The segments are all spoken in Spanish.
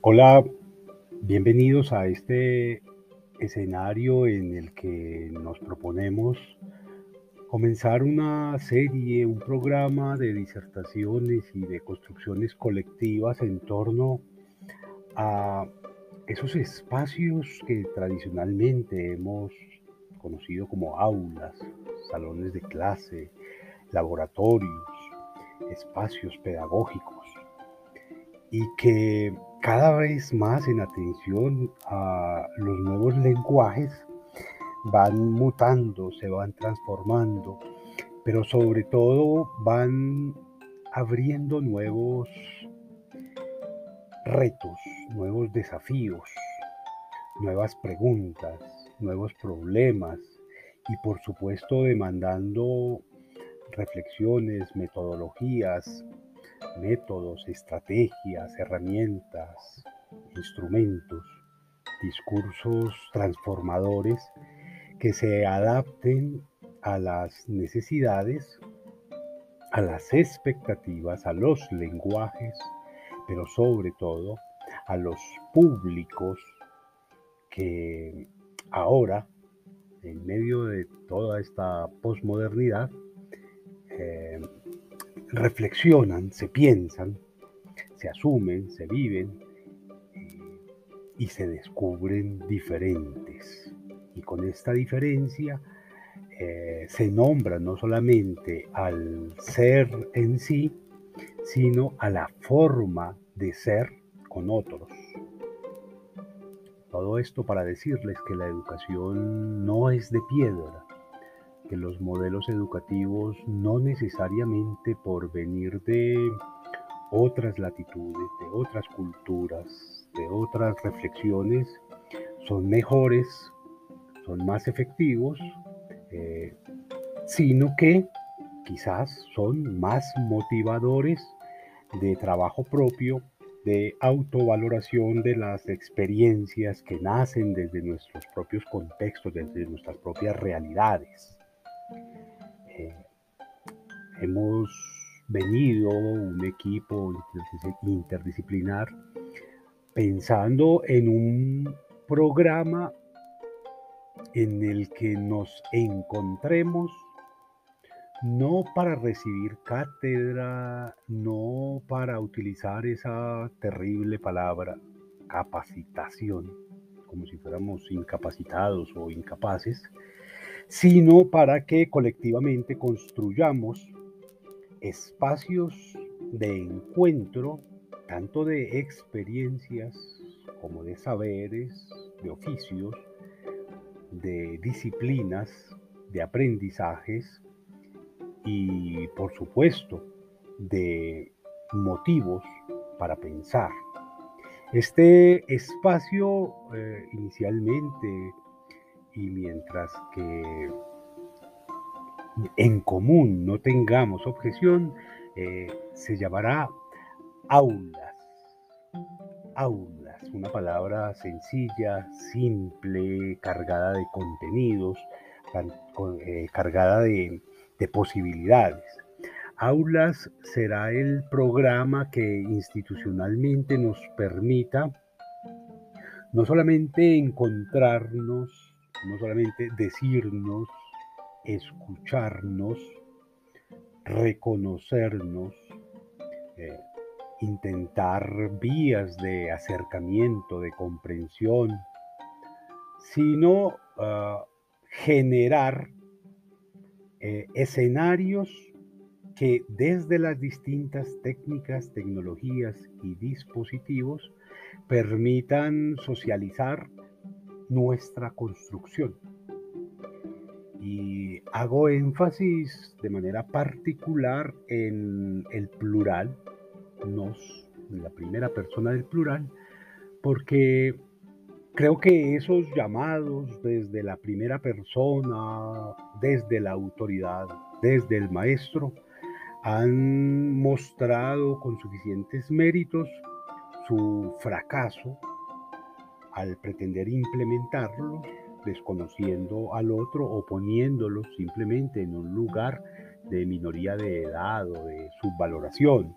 Hola, bienvenidos a este escenario en el que nos proponemos comenzar una serie, un programa de disertaciones y de construcciones colectivas en torno a esos espacios que tradicionalmente hemos conocido como aulas, salones de clase, laboratorios, espacios pedagógicos, y que cada vez más en atención a los nuevos lenguajes van mutando, se van transformando, pero sobre todo van abriendo nuevos retos, nuevos desafíos, nuevas preguntas, nuevos problemas y por supuesto demandando reflexiones, metodologías, métodos, estrategias, herramientas, instrumentos, discursos transformadores que se adapten a las necesidades, a las expectativas, a los lenguajes, pero sobre todo a los públicos que ahora, en medio de toda esta posmodernidad, eh, reflexionan, se piensan, se asumen, se viven eh, y se descubren diferentes. Y con esta diferencia eh, se nombra no solamente al ser en sí, sino a la forma de ser con otros. Todo esto para decirles que la educación no es de piedra, que los modelos educativos no necesariamente por venir de otras latitudes, de otras culturas, de otras reflexiones, son mejores, son más efectivos, eh, sino que quizás son más motivadores de trabajo propio, de autovaloración de las experiencias que nacen desde nuestros propios contextos, desde nuestras propias realidades. Hemos venido un equipo interdisciplinar pensando en un programa en el que nos encontremos no para recibir cátedra, no para utilizar esa terrible palabra capacitación, como si fuéramos incapacitados o incapaces, sino para que colectivamente construyamos espacios de encuentro, tanto de experiencias como de saberes, de oficios, de disciplinas, de aprendizajes y por supuesto de motivos para pensar. Este espacio eh, inicialmente y mientras que en común no tengamos objeción, eh, se llamará aulas. Aulas, una palabra sencilla, simple, cargada de contenidos, eh, cargada de, de posibilidades. Aulas será el programa que institucionalmente nos permita no solamente encontrarnos no solamente decirnos, escucharnos, reconocernos, eh, intentar vías de acercamiento, de comprensión, sino ah, generar eh, escenarios que desde las distintas técnicas, tecnologías y dispositivos permitan socializar nuestra construcción. Y hago énfasis de manera particular en el plural, nos, en la primera persona del plural, porque creo que esos llamados desde la primera persona, desde la autoridad, desde el maestro, han mostrado con suficientes méritos su fracaso al pretender implementarlo, desconociendo al otro o poniéndolo simplemente en un lugar de minoría de edad o de subvaloración.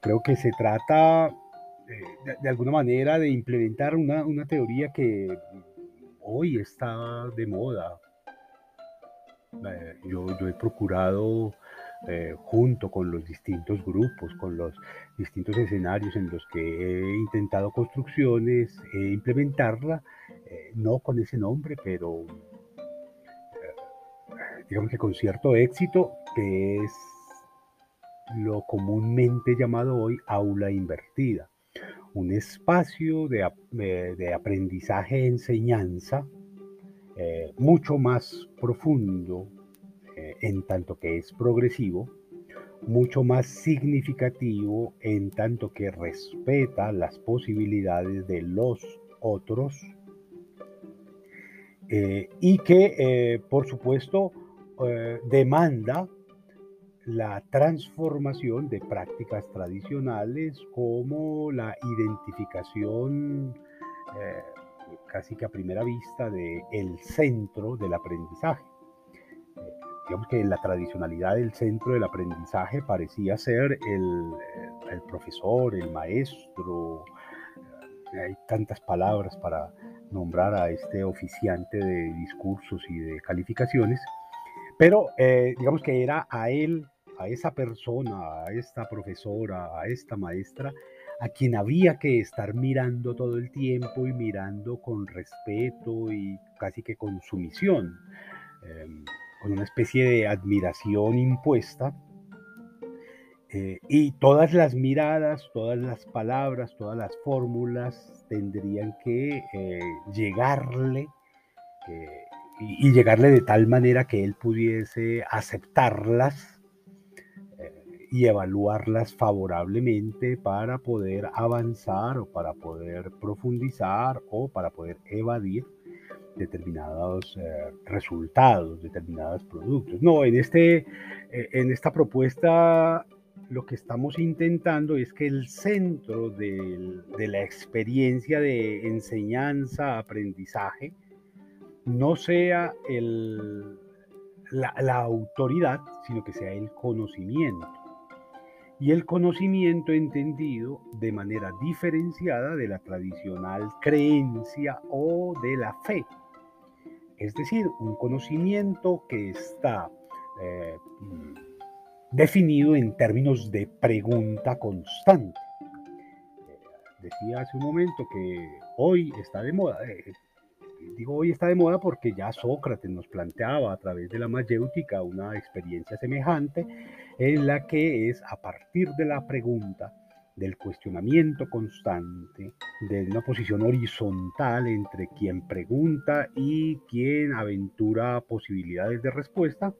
Creo que se trata de, alguna manera de implementar una, teoría que hoy está de moda. yo, yo he procurado eh, junto con los distintos grupos, con los distintos escenarios en los que he intentado construcciones, e implementarla, eh, no con ese nombre, pero eh, digamos que con cierto éxito, que es lo comúnmente llamado hoy aula invertida, un espacio de, de aprendizaje-enseñanza mucho más profundo, en tanto que es progresivo, mucho más significativo en tanto que respeta las posibilidades de los otros eh, y que, eh, por supuesto, eh, demanda la transformación de prácticas tradicionales como la identificación casi que a primera vista de el centro del aprendizaje digamos que la tradicionalidad del centro del aprendizaje parecía ser el, profesor, el maestro, eh, hay tantas palabras para nombrar a este oficiante de discursos y de calificaciones, pero eh, digamos que era a él, a esa persona, a esta profesora, a esta maestra, a quien había que estar mirando todo el tiempo y mirando con respeto y casi que con sumisión. Em, con una especie de admiración impuesta. Eh, y todas las miradas, todas las palabras, todas las fórmulas tendrían que eh, llegarle eh, y, llegarle de tal manera que él pudiese aceptarlas y evaluarlas favorablemente para poder avanzar o para poder profundizar o para poder evadir determinados eh, resultados, determinados productos. No, en, este, eh, en esta propuesta lo que estamos intentando es que el centro de la experiencia de enseñanza, aprendizaje, no sea el, la, la autoridad, sino que sea el conocimiento y el conocimiento entendido de manera diferenciada de la tradicional creencia o de la fe es decir, un conocimiento que está eh, definido en términos de pregunta constante. Eh, decía hace un momento que hoy está de moda, eh, digo hoy está de moda porque ya Sócrates nos planteaba a través de la mayéutica una experiencia semejante en la que es a partir de la pregunta del cuestionamiento constante, de una posición horizontal entre quien pregunta y quien aventura posibilidades de respuesta,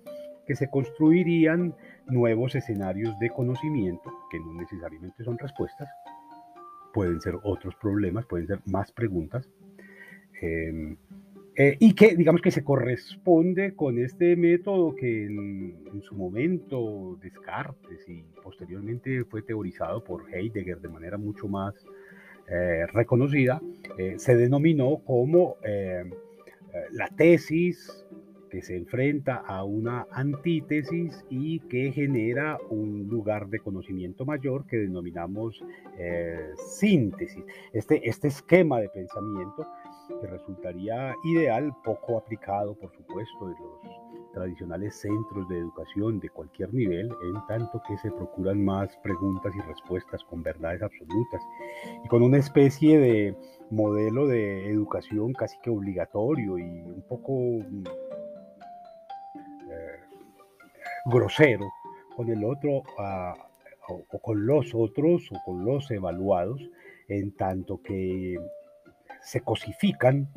que se construirían nuevos escenarios de conocimiento, que no necesariamente son respuestas, pueden ser otros problemas, pueden ser más preguntas. Em, eh, y que digamos que se corresponde con este método que en, su momento Descartes y posteriormente fue teorizado por Heidegger de manera mucho más eh, reconocida, eh, se denominó como la tesis que se enfrenta a una antítesis y que genera un lugar de conocimiento mayor que denominamos síntesis. Este, este esquema de pensamiento que resultaría ideal, poco aplicado, por supuesto, en los tradicionales centros de educación de cualquier nivel, en tanto que se procuran más preguntas y respuestas con verdades absolutas y con una especie de modelo de educación casi que obligatorio y un poco mm, eh, grosero con el otro ah, o con los otros o con los evaluados, en tanto que se cosifican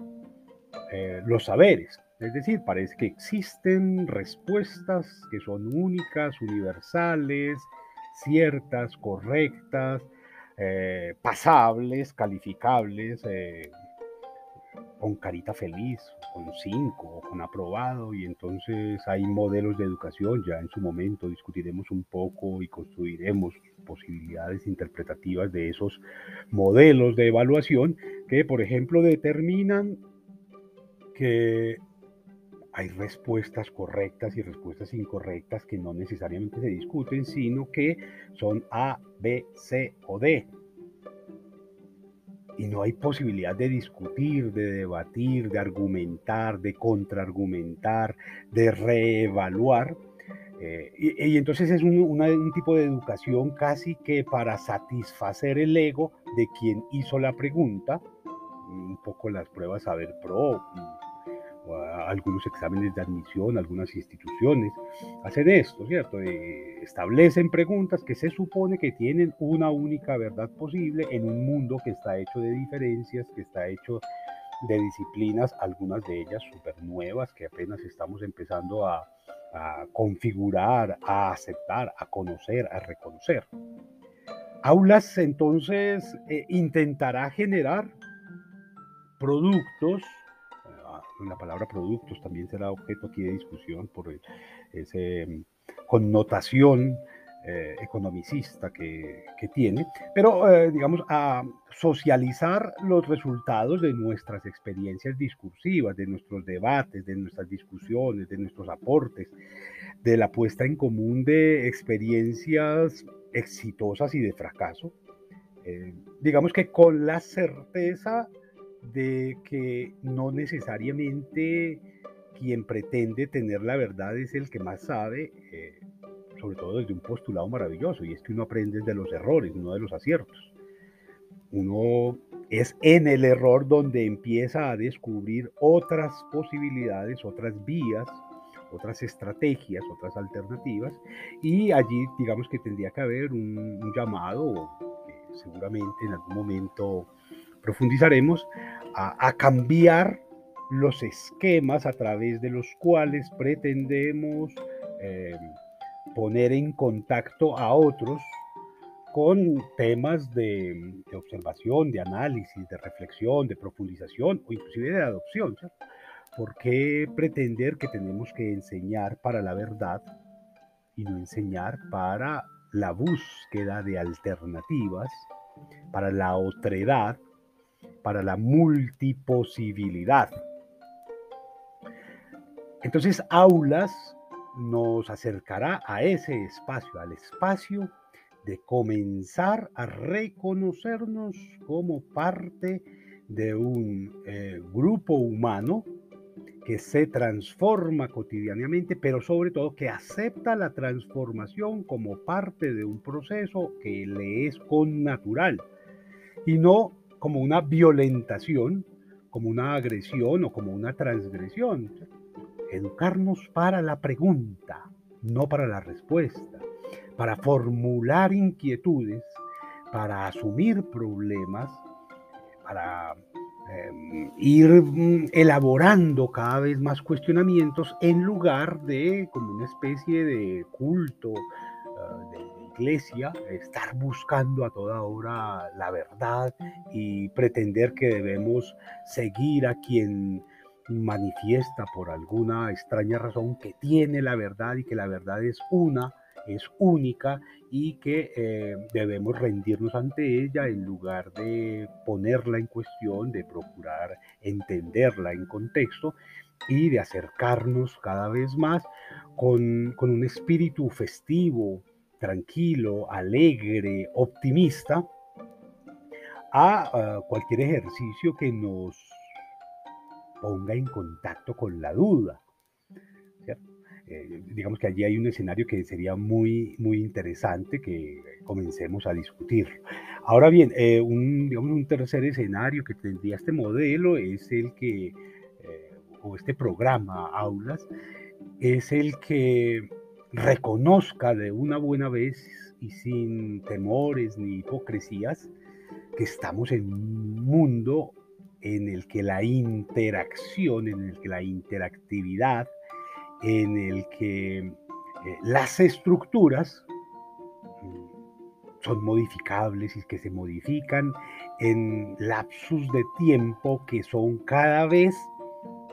eh, los saberes. Es decir, parece que existen respuestas que son únicas, universales, ciertas, correctas, eh, pasables, calificables, eh, con carita feliz, con cinco, con aprobado, y entonces hay modelos de educación, ya en su momento discutiremos un poco y construiremos posibilidades interpretativas de esos modelos de evaluación que, por ejemplo, determinan que hay respuestas correctas y respuestas incorrectas que no necesariamente se discuten, sino que son A, B, C o D. y no hay posibilidad de discutir, de debatir, de argumentar, de contraargumentar, de reevaluar. Eh, y, entonces es un, tipo de educación casi que para satisfacer el ego de quien hizo la pregunta, un poco las pruebas Saber Pro, algunos exámenes de admisión, algunas instituciones hacen esto, ¿cierto? Eh, establecen preguntas que se supone que tienen una única verdad posible en un mundo que está hecho de diferencias, que está hecho de disciplinas, algunas de ellas súper nuevas, que apenas estamos empezando a, configurar, a aceptar, a conocer, a reconocer. Aulas entonces eh, intentará generar productos la palabra productos también será objeto aquí de discusión por esa mm, connotación eh, economicista que, tiene, pero eh, digamos a socializar los resultados de nuestras experiencias discursivas, de nuestros debates, de nuestras discusiones, de nuestros aportes, de la puesta en común de experiencias exitosas y de fracaso. Eh, digamos que con la certeza de que no necesariamente quien pretende tener la verdad es el que más sabe, eh, sobre todo desde un postulado maravilloso, y es que uno aprende de los errores, no de los aciertos. Uno es en el error donde empieza a descubrir otras posibilidades, otras vías, otras estrategias, otras alternativas, y allí digamos que tendría que haber un, llamado, seguramente en algún momento profundizaremos, a, cambiar los esquemas a través de los cuales pretendemos eh, poner en contacto a otros con temas de, observación, de análisis, de reflexión, de profundización o inclusive de adopción. ¿Por qué pretender que tenemos que enseñar para la verdad y no enseñar para la búsqueda de alternativas, para la otredad para la multiposibilidad. Entonces, aulas nos acercará a ese espacio, al espacio de comenzar a reconocernos como parte de un eh, grupo humano que se transforma cotidianamente, pero sobre todo que acepta la transformación como parte de un proceso que le es connatural y no como una violentación, como una agresión o como una transgresión. Educarnos para la pregunta, no para la respuesta, para formular inquietudes, para asumir problemas, para em, ir mm, elaborando cada vez más cuestionamientos en lugar de como una especie de culto, ah, de iglesia, estar buscando a toda hora la verdad y pretender que debemos seguir a quien manifiesta por alguna extraña razón que tiene la verdad y que la verdad es una, es única y que eh, debemos rendirnos ante ella en lugar de ponerla en cuestión, de procurar entenderla en contexto y de acercarnos cada vez más con, con un espíritu festivo, tranquilo, alegre, optimista, a cualquier ejercicio que nos ponga en contacto con la duda. Eh, digamos que allí hay un escenario que sería muy, muy interesante que comencemos a discutir. Ahora bien, eh, un, digamos, un tercer escenario que tendría este modelo es el que, eh, o este programa Aulas, es el que reconozca de una buena vez y sin temores ni hipocresías que estamos en un mundo en el que la interacción, en el que la interactividad, en el que eh, las estructuras mm, son modificables y que se modifican en lapsus de tiempo que son cada vez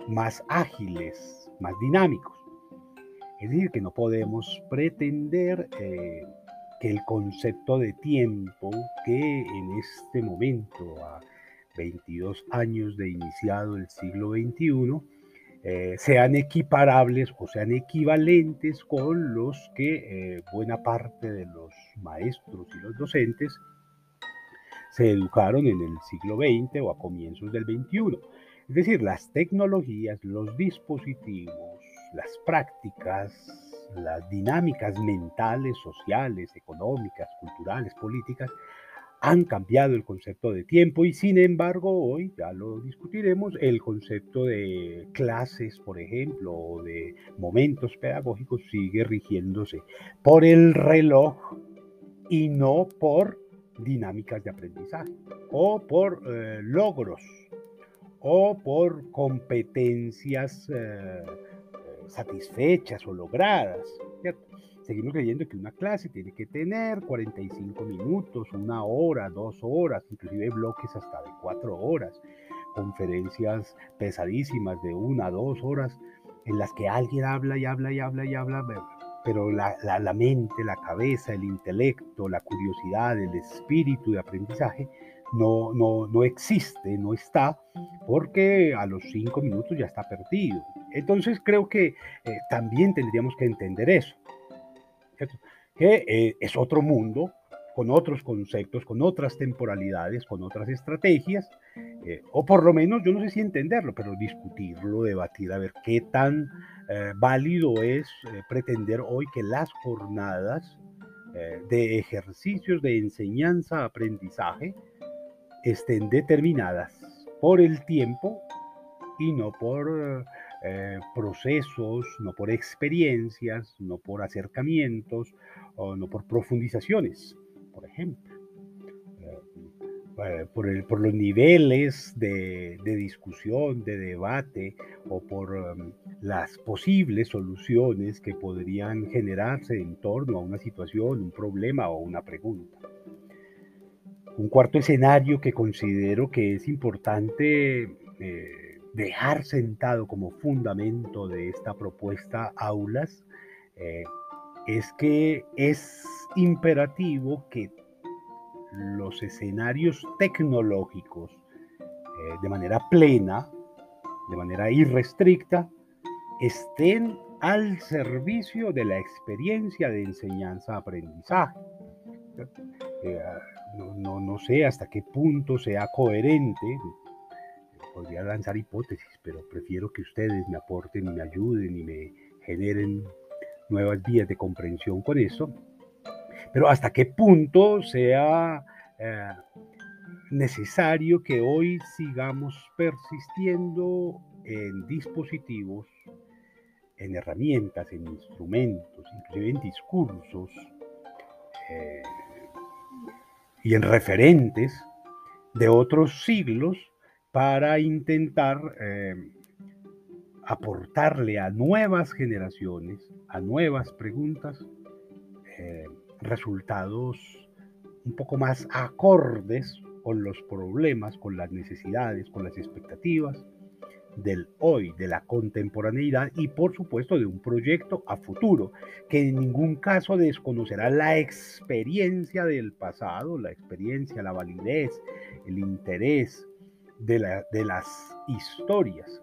más ágiles, más dinámicos. Es decir, que no podemos pretender eh, que el concepto de tiempo que en este momento, a 22 años de iniciado el siglo XXI, eh, sean equiparables o sean equivalentes con los que eh, buena parte de los maestros y los docentes se educaron en el siglo XX o a comienzos del XXI. Es decir, las tecnologías, los dispositivos, las prácticas, las dinámicas mentales, sociales, económicas, culturales, políticas, han cambiado el concepto de tiempo y sin embargo hoy, ya lo discutiremos, el concepto de clases, por ejemplo, o de momentos pedagógicos sigue rigiéndose por el reloj y no por dinámicas de aprendizaje o por eh, logros o por competencias eh, satisfechas o logradas. Seguimos creyendo que una clase tiene que tener 45 minutos, una hora, dos horas, inclusive bloques hasta de cuatro horas, conferencias pesadísimas de una, dos horas, en las que alguien habla y habla y habla y habla, pero la, la, mente, la cabeza, el intelecto, la curiosidad, el espíritu de aprendizaje no, no, no existe, no está, porque a los cinco minutos ya está perdido. Entonces creo que eh, también tendríamos que entender eso que eh, es otro mundo, con otros conceptos, con otras temporalidades, con otras estrategias, eh, o por lo menos, yo no sé si entenderlo, pero discutirlo, debatir, a ver qué tan válido es pretender hoy que las jornadas de ejercicios de enseñanza, aprendizaje, estén determinadas por el tiempo y no por eh, procesos, no por experiencias, no por acercamientos, o no por profundizaciones, por ejemplo. Eh, eh, por, los niveles de, discusión, de debate o por um, las posibles soluciones que podrían generarse en torno a una situación, un problema o una pregunta. Un cuarto escenario que considero que es importante dejar sentado como fundamento de esta propuesta aulas eh, es que es imperativo que los escenarios tecnológicos eh, de manera plena, de manera irrestricta, estén al servicio de la experiencia de enseñanza-aprendizaje. Eh, no, no sé hasta qué punto sea coherente podría lanzar hipótesis, pero prefiero que ustedes me aporten y me ayuden y me generen nuevas vías de comprensión con eso. Pero hasta qué punto sea eh, necesario que hoy sigamos persistiendo en dispositivos, en herramientas, en instrumentos, inclusive en discursos eh, y en referentes de otros siglos para intentar eh, aportarle a nuevas generaciones, a nuevas preguntas, eh, resultados un poco más acordes con los problemas, con las necesidades, con las expectativas del hoy, de la contemporaneidad y por supuesto de un proyecto a futuro, que en ningún caso desconocerá la experiencia del pasado, la experiencia, la validez, el interés, de, las historias,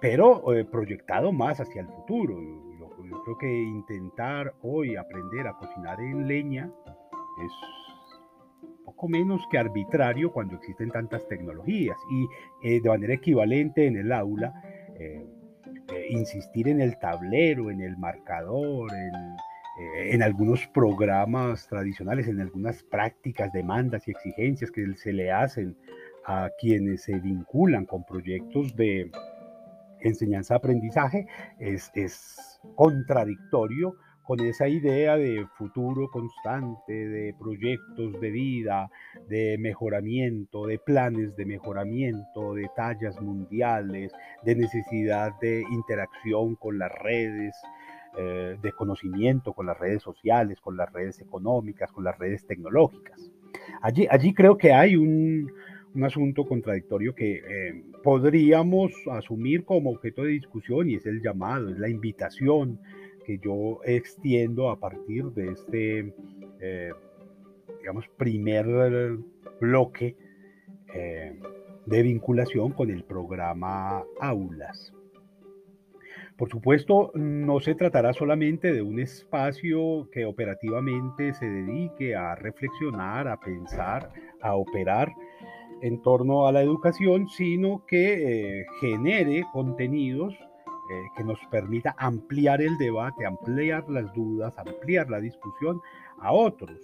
pero eh, proyectado más hacia el futuro. Yo, creo que intentar hoy aprender a cocinar en leña es poco menos que arbitrario cuando existen tantas tecnologías y eh, de manera equivalente en el aula. Eh, insistir en el tablero, en el marcador, en, en algunos programas tradicionales, en algunas prácticas, demandas y exigencias que se le hacen a quienes se vinculan con proyectos de enseñanza-aprendizaje es, es contradictorio con esa idea de futuro constante, de proyectos de vida, de mejoramiento, de planes de mejoramiento, de tallas mundiales, de necesidad de interacción con las redes, eh, de conocimiento con las redes sociales, con las redes económicas, con las redes tecnológicas. Allí, allí creo que hay un, un asunto contradictorio que eh, podríamos asumir como objeto de discusión y es el llamado, es la invitación que yo extiendo a partir de este, eh, digamos, primer bloque eh, de vinculación con el programa Aulas. Por supuesto, no se tratará solamente de un espacio que operativamente se dedique a reflexionar, a pensar, a operar en torno a la educación, sino que eh, genere contenidos eh, que nos permita ampliar el debate, ampliar las dudas, ampliar la discusión a otros.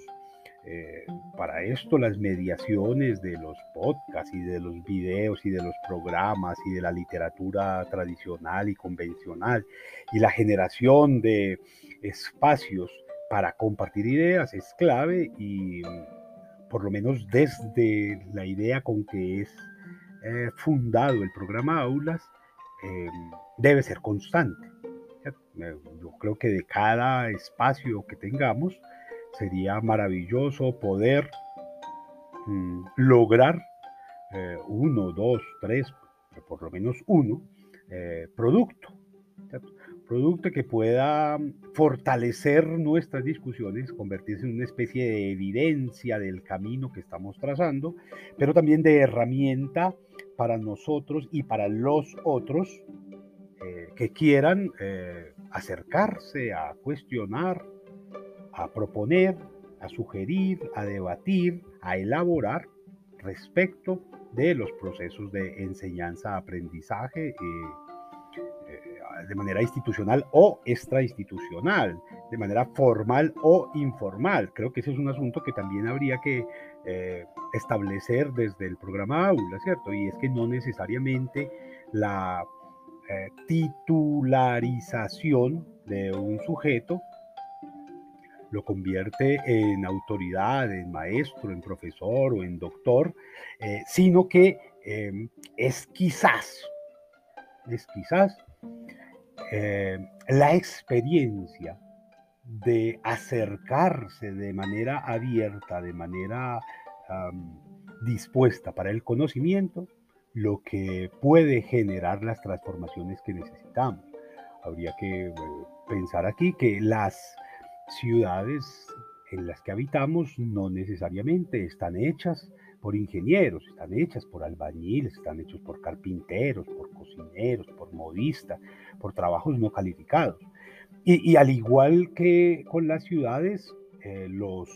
Eh, para esto las mediaciones de los podcasts y de los videos y de los programas y de la literatura tradicional y convencional y la generación de espacios para compartir ideas es clave y por lo menos desde la idea con que es eh, fundado el programa Aulas, eh, debe ser constante. Eh, yo creo que de cada espacio que tengamos sería maravilloso poder mm, lograr uno, dos, tres, por lo menos uno, producto producto que pueda fortalecer nuestras discusiones, convertirse en una especie de evidencia del camino que estamos trazando, pero también de herramienta para nosotros y para los otros eh, que quieran eh, acercarse a cuestionar, a proponer, a sugerir, a debatir, a elaborar respecto de los procesos de enseñanza-aprendizaje. Eh, de manera institucional o extrainstitucional, de manera formal o informal. Creo que ese es un asunto que también habría que eh, establecer desde el programa Aula, ¿cierto? Y es que no necesariamente la eh, titularización de un sujeto lo convierte en autoridad, en maestro, en profesor o en doctor, eh, sino que es quizás, es quizás eh, la experiencia de acercarse de manera abierta, de manera dispuesta para el conocimiento, lo que puede generar las transformaciones que necesitamos. Habría que pensar aquí que las ciudades en las que habitamos no necesariamente están hechas por ingenieros, están hechas por albañiles, están hechos por carpinteros, por cocineros, por modistas, por trabajos no calificados. Y, al igual que con las ciudades, eh, los